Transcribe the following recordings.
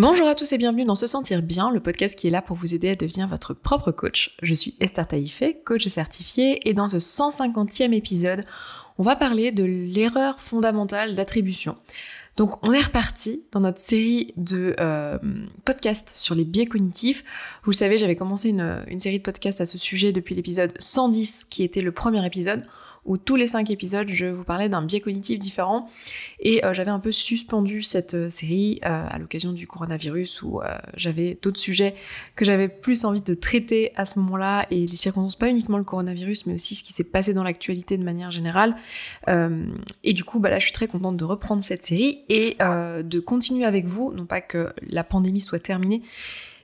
Bonjour à tous et bienvenue dans Se Sentir Bien, le podcast qui est là pour vous aider à devenir votre propre coach. Je suis Esther Taïfé, coach certifiée, et dans ce 150e épisode, on va parler de l'erreur fondamentale d'attribution. Donc on est reparti dans notre série de euh, podcasts sur les biais cognitifs. Vous le savez, j'avais commencé une, une série de podcasts à ce sujet depuis l'épisode 110 qui était le premier épisode où tous les cinq épisodes, je vous parlais d'un biais cognitif différent. Et euh, j'avais un peu suspendu cette euh, série euh, à l'occasion du coronavirus, où j'avais d'autres sujets que j'avais plus envie de traiter à ce moment-là, et les circonstances, pas uniquement le coronavirus, mais aussi ce qui s'est passé dans l'actualité de manière générale. et du coup, bah là, je suis très contente de reprendre cette série et de continuer avec vous, non pas que la pandémie soit terminée,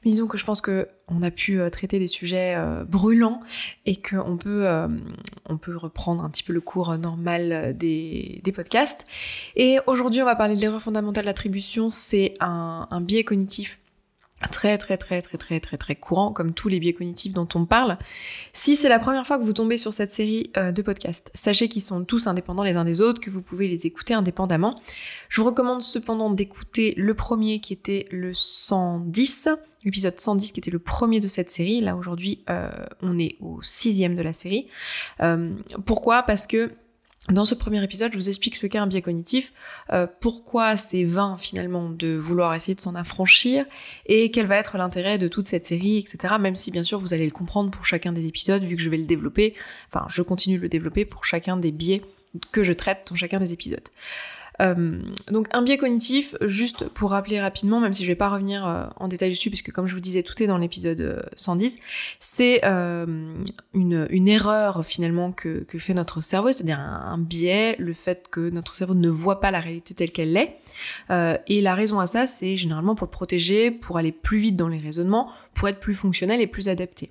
disons que je pense que on a pu euh, traiter des sujets euh, brûlants et qu'on peut, euh, peut reprendre un petit peu le cours normal des, podcasts. Et aujourd'hui, on va parler de l'erreur fondamentale d'attribution. C'est un biais cognitif très très très très très très très courant comme tous les biais cognitifs dont on parle. Si c'est la première fois que vous tombez sur cette série euh, de podcasts, sachez qu'ils sont tous indépendants les uns des autres, que vous pouvez les écouter indépendamment. Je vous recommande cependant d'écouter le premier qui était le 110, l'épisode 110 qui était le premier de cette série. Là aujourd'hui euh, on est au sixième de la série. Euh, pourquoi? Parce que dans ce premier épisode, je vous explique ce qu'est un biais cognitif, euh, pourquoi c'est vain finalement de vouloir essayer de s'en affranchir, et quel va être l'intérêt de toute cette série, etc. Même si bien sûr vous allez le comprendre pour chacun des épisodes, vu que je vais le développer, enfin je continue de le développer pour chacun des biais que je traite dans chacun des épisodes. Euh, donc un biais cognitif, juste pour rappeler rapidement, même si je vais pas revenir euh, en détail dessus, puisque comme je vous disais, tout est dans l'épisode 110, euh, c'est une, une, erreur finalement que, que fait notre cerveau, c'est-à-dire un, biais, le fait que notre cerveau ne voit pas la réalité telle qu'elle est. et la raison à ça, c'est généralement pour protéger, pour aller plus vite dans les raisonnements, pour être plus fonctionnel et plus adapté.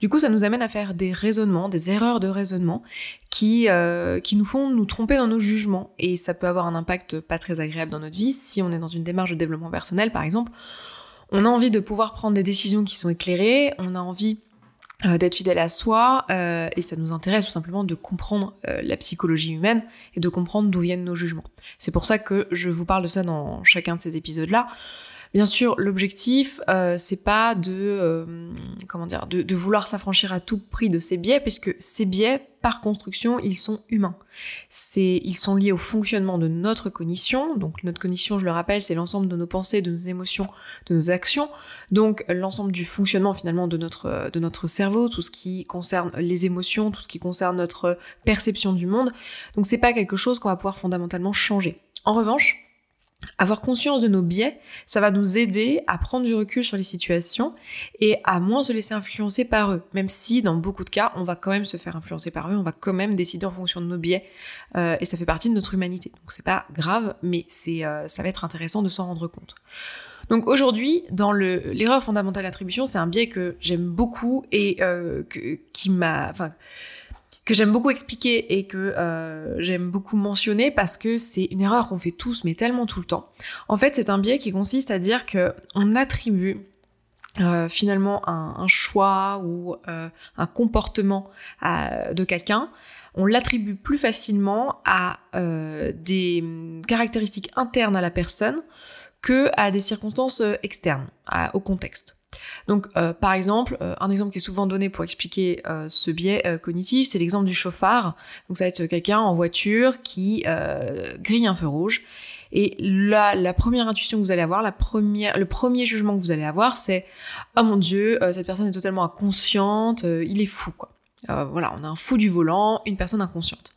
Du coup, ça nous amène à faire des raisonnements, des erreurs de raisonnement qui, euh, qui nous font nous tromper dans nos jugements. Et ça peut avoir un impact pas très agréable dans notre vie si on est dans une démarche de développement personnel, par exemple. On a envie de pouvoir prendre des décisions qui sont éclairées, on a envie euh, d'être fidèle à soi, euh, et ça nous intéresse tout simplement de comprendre la psychologie humaine et de comprendre d'où viennent nos jugements. C'est pour ça que je vous parle de ça dans chacun de ces épisodes-là. Bien sûr, l'objectif, euh, c'est pas de euh, comment dire, de, vouloir s'affranchir à tout prix de ces biais, puisque ces biais, par construction, ils sont humains. C'est, ils sont liés au fonctionnement de notre cognition. Donc notre cognition, je le rappelle, c'est l'ensemble de nos pensées, de nos émotions, de nos actions. Donc l'ensemble du fonctionnement finalement de notre de notre cerveau, tout ce qui concerne les émotions, tout ce qui concerne notre perception du monde. Donc c'est pas quelque chose qu'on va pouvoir fondamentalement changer. En revanche, avoir conscience de nos biais, ça va nous aider à prendre du recul sur les situations et à moins se laisser influencer par eux. Même si dans beaucoup de cas, on va quand même se faire influencer par eux, on va quand même décider en fonction de nos biais euh, et ça fait partie de notre humanité. Donc c'est pas grave, mais c'est euh, ça va être intéressant de s'en rendre compte. Donc aujourd'hui, dans l'erreur fondamentale d'attribution, c'est un biais que j'aime beaucoup et euh, qui m'a, enfin que j'aime beaucoup expliquer et que euh, j'aime beaucoup mentionner parce que c'est une erreur qu'on fait tous mais tellement tout le temps. En fait, c'est un biais qui consiste à dire que on attribue euh, finalement un, choix ou euh, un comportement de quelqu'un, on l'attribue plus facilement à des caractéristiques internes à la personne que à des circonstances externes, au contexte. Donc, euh, par exemple, euh, un exemple qui est souvent donné pour expliquer euh, ce biais cognitif, c'est l'exemple du chauffard. Donc, ça va être quelqu'un en voiture qui grille un feu rouge. Et là, la première intuition que vous allez avoir, la première, le premier jugement que vous allez avoir, c'est oh mon dieu, cette personne est totalement inconsciente, il est fou quoi. voilà, on a un fou du volant, une personne inconsciente.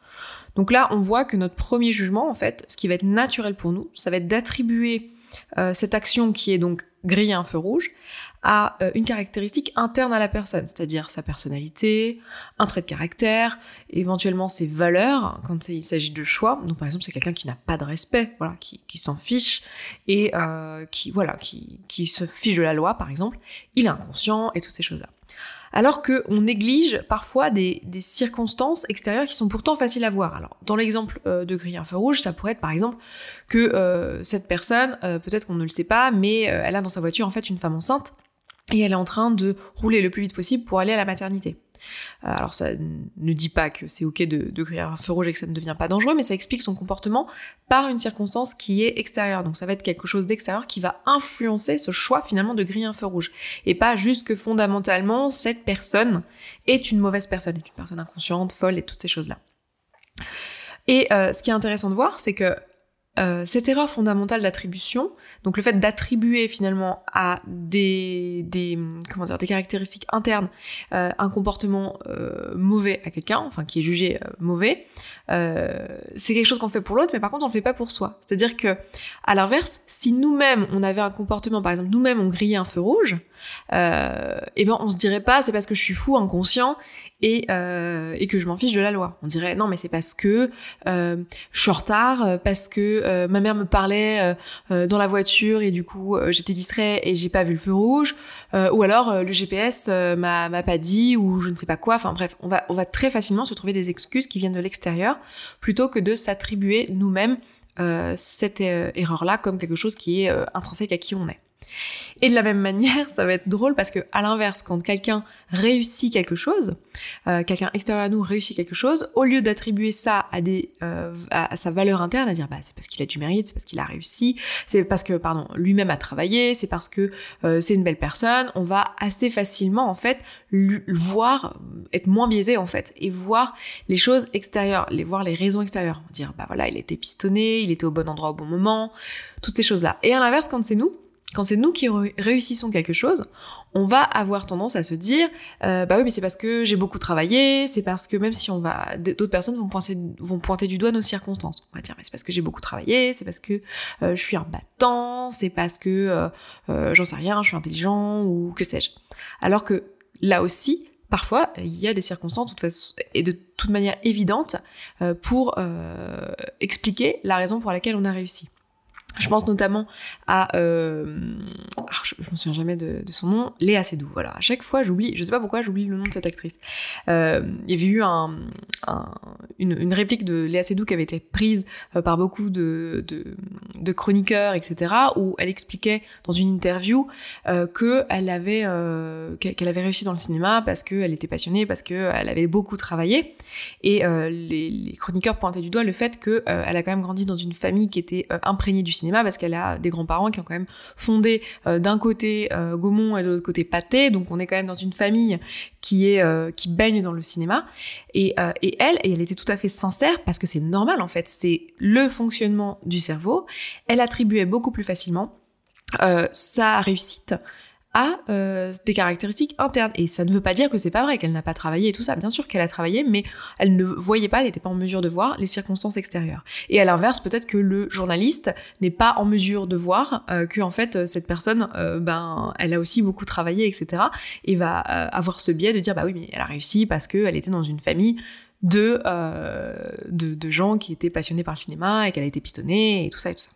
Donc là, on voit que notre premier jugement, en fait, ce qui va être naturel pour nous, ça va être d'attribuer cette action qui est donc griller un feu rouge à euh, une caractéristique interne à la personne, c'est-à-dire sa personnalité, un trait de caractère, éventuellement ses valeurs quand il s'agit de choix. Donc par exemple, c'est quelqu'un qui n'a pas de respect, voilà, qui, qui s'en fiche et euh, qui voilà, qui, qui se fiche de la loi par exemple. Il est inconscient et toutes ces choses-là alors qu'on néglige parfois des, circonstances extérieures qui sont pourtant faciles à voir. Alors, dans l'exemple euh, de griller un feu rouge, ça pourrait être par exemple que euh, cette personne, euh, peut-être qu'on ne le sait pas, mais elle a dans sa voiture en fait une femme enceinte et elle est en train de rouler le plus vite possible pour aller à la maternité. Alors ça ne dit pas que c'est ok de, de griller un feu rouge et que ça ne devient pas dangereux, mais ça explique son comportement par une circonstance qui est extérieure. Donc ça va être quelque chose d'extérieur qui va influencer ce choix finalement de griller un feu rouge. Et pas juste que fondamentalement cette personne est une mauvaise personne, est une personne inconsciente, folle et toutes ces choses-là. Et euh, ce qui est intéressant de voir, c'est que euh, cette erreur fondamentale d'attribution, donc le fait d'attribuer finalement à des, des, comment dire, des caractéristiques internes euh, un comportement euh, mauvais à quelqu'un, enfin qui est jugé euh, mauvais, c'est quelque chose qu'on fait pour l'autre, mais par contre on le fait pas pour soi. C'est-à-dire que, à l'inverse, si nous-mêmes on avait un comportement, par exemple nous-mêmes on grillait un feu rouge, euh, et ben on se dirait pas c'est parce que je suis fou, inconscient et, euh, et que je m'en fiche de la loi. On dirait non mais c'est parce que euh, je suis en retard, parce que euh, ma mère me parlait euh, dans la voiture et du coup j'étais distrait et j'ai pas vu le feu rouge, ou alors le GPS m'a m'a pas dit ou je ne sais pas quoi. Enfin bref, on va on va très facilement se trouver des excuses qui viennent de l'extérieur plutôt que de s'attribuer nous-mêmes cette erreur-là comme quelque chose qui est intrinsèque à qui on est. Et de la même manière, ça va être drôle parce que à l'inverse, quand quelqu'un réussit quelque chose, euh, quelqu'un extérieur à nous réussit quelque chose, au lieu d'attribuer ça à des euh, sa valeur interne, à dire bah c'est parce qu'il a du mérite, c'est parce qu'il a réussi, c'est parce que pardon lui-même a travaillé, c'est parce que euh, c'est une belle personne, on va assez facilement en fait le voir être moins biaisé en fait et voir les choses extérieures, les voir les raisons extérieures, dire bah voilà il était pistonné, il était au bon endroit au bon moment, toutes ces choses là. Et à l'inverse quand c'est nous quand c'est nous qui réussissons quelque chose, on va avoir tendance à se dire, euh, bah oui, mais c'est parce que j'ai beaucoup travaillé, c'est parce que même si on va, d'autres personnes vont pointer, vont pointer du doigt nos circonstances. On va dire, mais c'est parce que j'ai beaucoup travaillé, c'est parce que euh, je suis un battant, c'est parce que euh, euh, j'en sais rien, je suis intelligent ou que sais-je. Alors que là aussi, parfois, il y a des circonstances toute façon, et de toute manière évidente pour expliquer la raison pour laquelle on a réussi. Je pense notamment à, euh, ah, je, je me souviens jamais de, son nom, Léa Seydoux. Voilà, à chaque fois j'oublie, je sais pas pourquoi j'oublie le nom de cette actrice. Euh, il y avait eu un, un, une, réplique de Léa Seydoux qui avait été prise euh, par beaucoup de, chroniqueurs, etc., où elle expliquait dans une interview euh, qu'elle avait réussi dans le cinéma parce qu'elle était passionnée, parce qu'elle avait beaucoup travaillé. Et les, chroniqueurs pointaient du doigt le fait qu'elle elle a quand même grandi dans une famille qui était imprégnée du cinéma parce qu'elle a des grands-parents qui ont quand même fondé euh, d'un côté euh, Gaumont et de l'autre côté Pâté, donc on est quand même dans une famille qui est euh, qui baigne dans le cinéma. Et, et elle, et elle était tout à fait sincère parce que c'est normal en fait, c'est le fonctionnement du cerveau. Elle attribuait beaucoup plus facilement sa réussite a euh, des caractéristiques internes. Et ça ne veut pas dire que c'est pas vrai, qu'elle n'a pas travaillé et tout ça. Bien sûr qu'elle a travaillé, mais elle ne voyait pas, elle n'était pas en mesure de voir les circonstances extérieures. Et à l'inverse, peut-être que le journaliste n'est pas en mesure de voir euh, que en fait cette personne, euh, ben, elle a aussi beaucoup travaillé, etc. Et va euh, avoir ce biais de dire bah oui, mais elle a réussi parce qu'elle était dans une famille de, euh, de, de gens qui étaient passionnés par le cinéma et qu'elle a été pistonnée et tout ça et tout ça.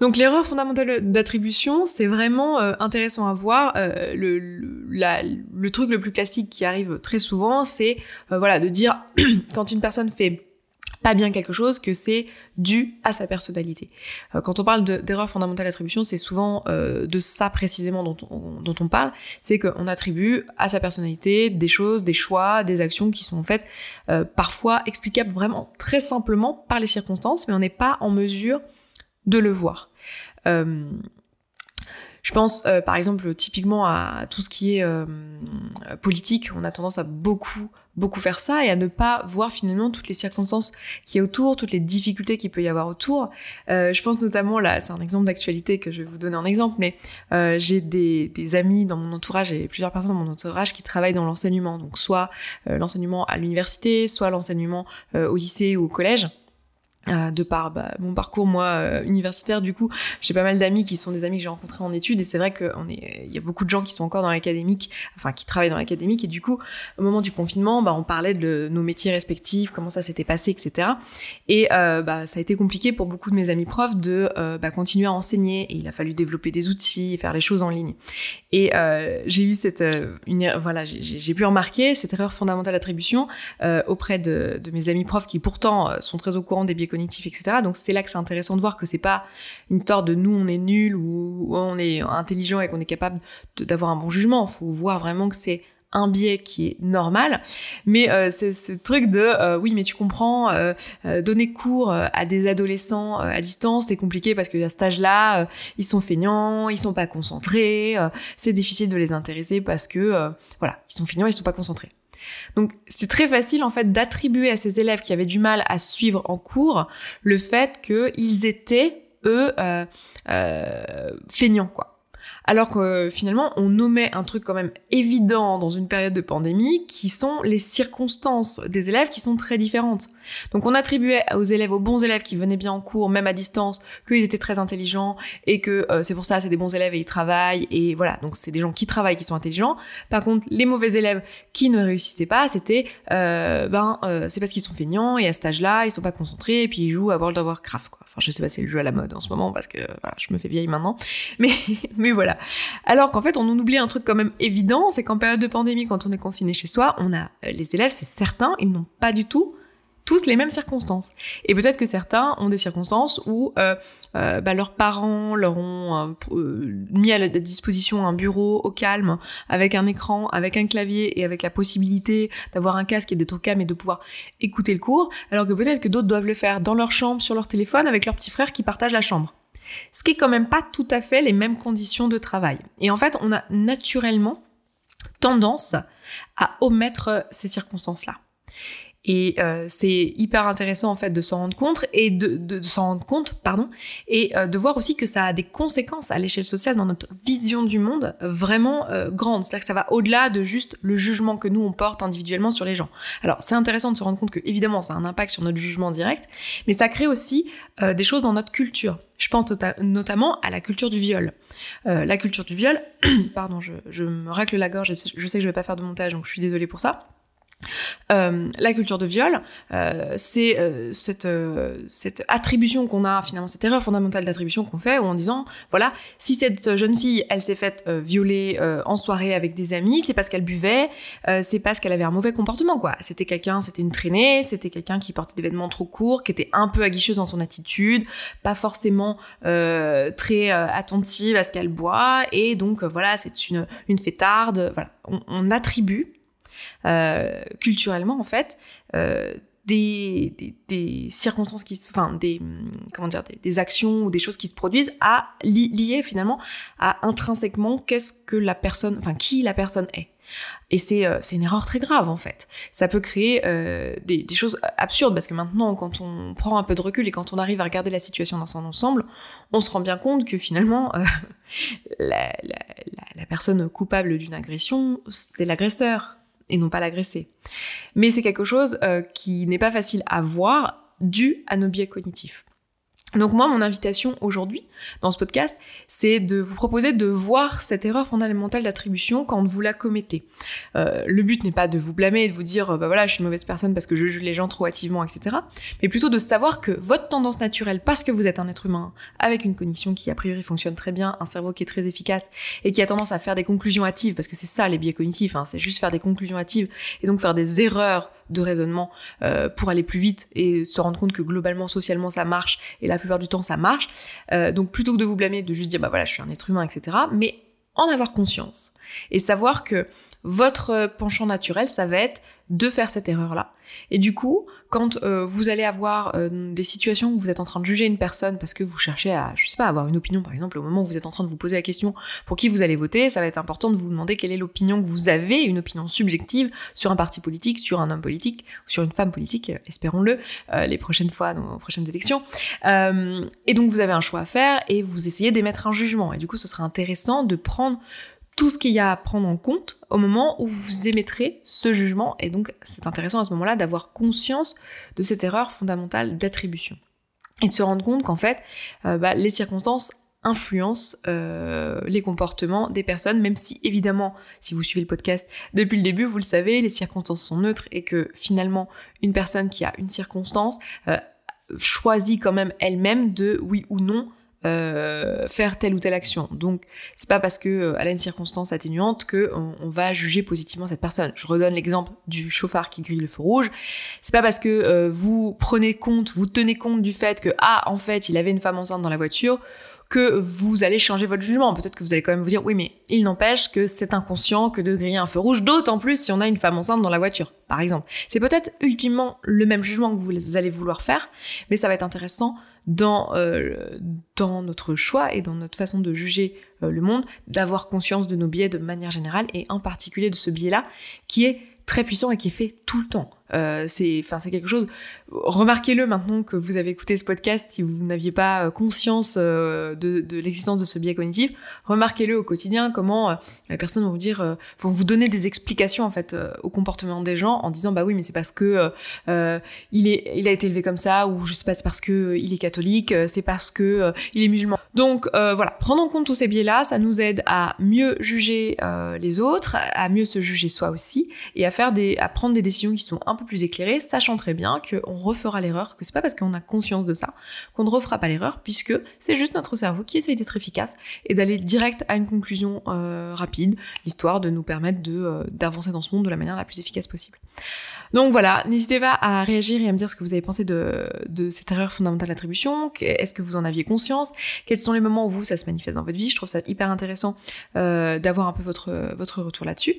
Donc l'erreur fondamentale d'attribution, c'est vraiment euh, intéressant à voir. Euh, le, truc le plus classique qui arrive très souvent, c'est euh, voilà de dire quand une personne fait pas bien quelque chose que c'est dû à sa personnalité. quand on parle d'erreur fondamentale d'attribution, c'est souvent de ça précisément dont on, dont on parle, c'est qu'on attribue à sa personnalité des choses, des choix, des actions qui sont en fait parfois explicables vraiment très simplement par les circonstances, mais on n'est pas en mesure de le voir. Euh, je pense euh, par exemple typiquement à tout ce qui est euh, politique, on a tendance à beaucoup beaucoup faire ça et à ne pas voir finalement toutes les circonstances qui est autour, toutes les difficultés qu'il peut y avoir autour. Je pense notamment là, c'est un exemple d'actualité que je vais vous donner un exemple, mais j'ai des, des, amis dans mon entourage et plusieurs personnes dans mon entourage qui travaillent dans l'enseignement, donc soit l'enseignement à l'université, soit l'enseignement au lycée ou au collège. Euh, de par bah, mon parcours moi euh, universitaire du coup j'ai pas mal d'amis qui sont des amis que j'ai rencontrés en études et c'est vrai qu'on est il y a beaucoup de gens qui sont encore dans l'académique enfin qui travaillent dans l'académique et du coup au moment du confinement bah on parlait de nos métiers respectifs comment ça s'était passé etc et euh, bah ça a été compliqué pour beaucoup de mes amis profs de bah, continuer à enseigner et il a fallu développer des outils faire les choses en ligne. Et j'ai eu cette voilà j'ai pu remarquer cette erreur fondamentale d'attribution auprès de, de mes amis profs qui pourtant sont très au courant des biais etc. Donc c'est là que c'est intéressant de voir que c'est pas une histoire de nous on est nul ou on est intelligent et qu'on est capable d'avoir un bon jugement. Il faut voir vraiment que c'est un biais qui est normal, mais euh, c'est ce truc de euh, oui mais tu comprends euh, donner cours à des adolescents à distance c'est compliqué parce que à cet âge-là ils sont feignants, ils sont pas concentrés, c'est difficile de les intéresser parce que voilà ils sont feignants, ils sont pas concentrés. Donc c'est très facile en fait d'attribuer à ces élèves qui avaient du mal à suivre en cours le fait qu'ils étaient eux feignants quoi. Alors que finalement, on nommait un truc quand même évident dans une période de pandémie, qui sont les circonstances des élèves qui sont très différentes. Donc on attribuait aux élèves, aux bons élèves qui venaient bien en cours, même à distance, qu'ils étaient très intelligents et que euh, c'est pour ça, c'est des bons élèves et ils travaillent et voilà. Donc c'est des gens qui travaillent, qui sont intelligents. Par contre, les mauvais élèves qui ne réussissaient pas, c'était euh, ben euh, c'est parce qu'ils sont feignants et à cet âge-là, ils sont pas concentrés et puis ils jouent à World of Warcraft quoi. Enfin, je sais pas c'est le jeu à la mode en ce moment parce que voilà, je me fais vieille maintenant. Mais mais voilà. Alors qu'en fait, on oublie un truc quand même évident, c'est qu'en période de pandémie, quand on est confiné chez soi, on a les élèves, c'est certain, ils n'ont pas du tout tous les mêmes circonstances. Et peut-être que certains ont des circonstances où euh, euh, bah, leurs parents leur ont euh, mis à la disposition un bureau au calme, avec un écran, avec un clavier et avec la possibilité d'avoir un casque et d'être au calme et de pouvoir écouter le cours, alors que peut-être que d'autres doivent le faire dans leur chambre, sur leur téléphone, avec leur petit frère qui partage la chambre. Ce qui est quand même pas tout à fait les mêmes conditions de travail. Et en fait, on a naturellement tendance à omettre ces circonstances-là. Et euh, c'est hyper intéressant en fait de s'en rendre compte et de, de, s'en rendre compte, pardon, et euh, de voir aussi que ça a des conséquences à l'échelle sociale dans notre vision du monde vraiment euh, grandes. C'est-à-dire que ça va au-delà de juste le jugement que nous on porte individuellement sur les gens. Alors c'est intéressant de se rendre compte que évidemment ça a un impact sur notre jugement direct, mais ça crée aussi des choses dans notre culture. Je pense notamment à la culture du viol. la culture du viol, pardon, je, je me racle la gorge, je sais que je vais pas faire de montage, donc je suis désolée pour ça. Euh, la culture de viol, euh, c'est euh, cette, euh, cette attribution qu'on a finalement, cette erreur fondamentale d'attribution qu'on fait, en disant, voilà, si cette jeune fille, elle s'est faite euh, violer en soirée avec des amis, c'est parce qu'elle buvait, c'est parce qu'elle avait un mauvais comportement, quoi. C'était quelqu'un, c'était une traînée, c'était quelqu'un qui portait des vêtements trop courts, qui était un peu aguicheuse dans son attitude, pas forcément très attentive à ce qu'elle boit, et donc voilà, c'est une, une fêtarde, voilà. On attribue euh, culturellement en fait euh, des, des, des, circonstances qui se, enfin des comment dire des, actions ou des choses qui se produisent à lier finalement à intrinsèquement qu'est-ce que la personne enfin qui la personne est. Et c'est euh, une erreur très grave en fait. Ça peut créer euh, des, des choses absurdes parce que maintenant quand on prend un peu de recul et quand on arrive à regarder la situation dans son ensemble on se rend bien compte que finalement euh, la, la, la personne coupable d'une agression c'est l'agresseur et non pas l'agresser. Mais c'est quelque chose euh, qui n'est pas facile à voir dû à nos biais cognitifs. Donc moi, mon invitation aujourd'hui dans ce podcast, c'est de vous proposer de voir cette erreur fondamentale d'attribution quand vous la commettez. Euh, le but n'est pas de vous blâmer et de vous dire, bah voilà, je suis une mauvaise personne parce que je juge les gens trop hâtivement, etc. Mais plutôt de savoir que votre tendance naturelle, parce que vous êtes un être humain avec une cognition qui a priori fonctionne très bien, un cerveau qui est très efficace et qui a tendance à faire des conclusions hâtives, parce que c'est ça les biais cognitifs, hein, c'est juste faire des conclusions hâtives et donc faire des erreurs de raisonnement euh, pour aller plus vite et se rendre compte que globalement, socialement, ça marche et la plupart du temps, ça marche. Euh, donc plutôt que de vous blâmer, de juste dire bah voilà, je suis un être humain, etc. Mais en avoir conscience et savoir que votre penchant naturel, ça va être de faire cette erreur-là. Et du coup, quand euh, vous allez avoir euh, des situations où vous êtes en train de juger une personne parce que vous cherchez à, je sais pas, avoir une opinion, par exemple, au moment où vous êtes en train de vous poser la question pour qui vous allez voter, ça va être important de vous demander quelle est l'opinion que vous avez, une opinion subjective sur un parti politique, sur un homme politique, sur une femme politique, euh, espérons-le, les prochaines fois, dans prochaines élections. et donc vous avez un choix à faire et vous essayez d'émettre un jugement. Et du coup, ce serait intéressant de prendre tout ce qu'il y a à prendre en compte au moment où vous émettrez ce jugement. Et donc, c'est intéressant à ce moment-là d'avoir conscience de cette erreur fondamentale d'attribution. Et de se rendre compte qu'en fait, euh, bah, les circonstances influencent euh, les comportements des personnes, même si évidemment, si vous suivez le podcast depuis le début, vous le savez, les circonstances sont neutres et que finalement, une personne qui a une circonstance euh, choisit quand même elle-même de oui ou non euh, faire telle ou telle action. Donc c'est pas parce que euh, elle a une circonstance atténuante que on, va juger positivement cette personne. Je redonne l'exemple du chauffard qui grille le feu rouge. C'est pas parce que euh, vous prenez compte, vous tenez compte du fait que ah en fait il avait une femme enceinte dans la voiture que vous allez changer votre jugement. Peut-être que vous allez quand même vous dire, oui, mais il n'empêche que c'est inconscient que de griller un feu rouge, d'autant plus si on a une femme enceinte dans la voiture, par exemple. C'est peut-être ultimement le même jugement que vous allez vouloir faire, mais ça va être intéressant dans, euh, dans notre choix et dans notre façon de juger euh, le monde, d'avoir conscience de nos biais de manière générale et en particulier de ce biais-là qui est très puissant et qui est fait tout le temps. Euh, c'est, enfin, c'est quelque chose. Remarquez-le maintenant que vous avez écouté ce podcast, si vous n'aviez pas euh, conscience euh, de, de l'existence de ce biais cognitif, remarquez-le au quotidien. Comment euh, les personnes vont vous dire, vont vous donner des explications en fait au comportement des gens en disant bah oui, mais c'est parce que il est, il a été élevé comme ça, ou je sais pas, c'est parce que il est catholique, c'est parce que il est musulman. Donc voilà, prendre en compte tous ces biais-là, ça nous aide à mieux juger les autres, à mieux se juger soi aussi, et à faire des, à prendre des décisions qui sont un peu plus éclairé, sachant très bien qu'on refera l'erreur, que c'est pas parce qu'on a conscience de ça qu'on ne refera pas l'erreur, puisque c'est juste notre cerveau qui essaye d'être efficace et d'aller direct à une conclusion euh, rapide, l'histoire de nous permettre euh, d'avancer dans ce monde de la manière la plus efficace possible. Donc voilà, n'hésitez pas à réagir et à me dire ce que vous avez pensé de, de cette erreur fondamentale d'attribution. Est-ce que vous en aviez conscience Quels sont les moments où vous, ça se manifeste dans votre vie Je trouve ça hyper intéressant euh, d'avoir un peu votre, votre retour là-dessus.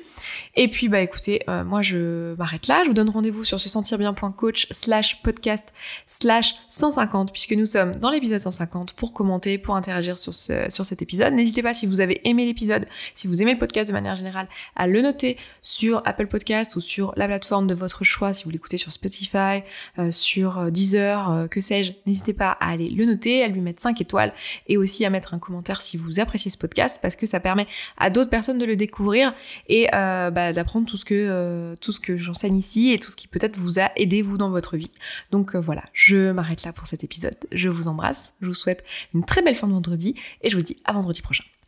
Et puis, bah écoutez, moi je m'arrête là. Je vous donne rendez-vous sur se sentir bien.coach slash podcast slash 150 puisque nous sommes dans l'épisode 150 pour commenter, pour interagir sur, ce, sur cet épisode. N'hésitez pas si vous avez aimé l'épisode, si vous aimez le podcast de manière générale, à le noter sur Apple Podcast ou sur la plateforme de votre choix, si vous l'écoutez sur Spotify, euh, sur euh, Deezer, euh, que sais-je, n'hésitez pas à aller le noter, à lui mettre 5 étoiles et aussi à mettre un commentaire si vous appréciez ce podcast parce que ça permet à d'autres personnes de le découvrir et bah, d'apprendre tout ce que tout ce que j'enseigne ici et tout ce qui peut-être vous a aidé vous dans votre vie. Donc voilà, je m'arrête là pour cet épisode. Je vous embrasse, je vous souhaite une très belle fin de vendredi et je vous dis à vendredi prochain.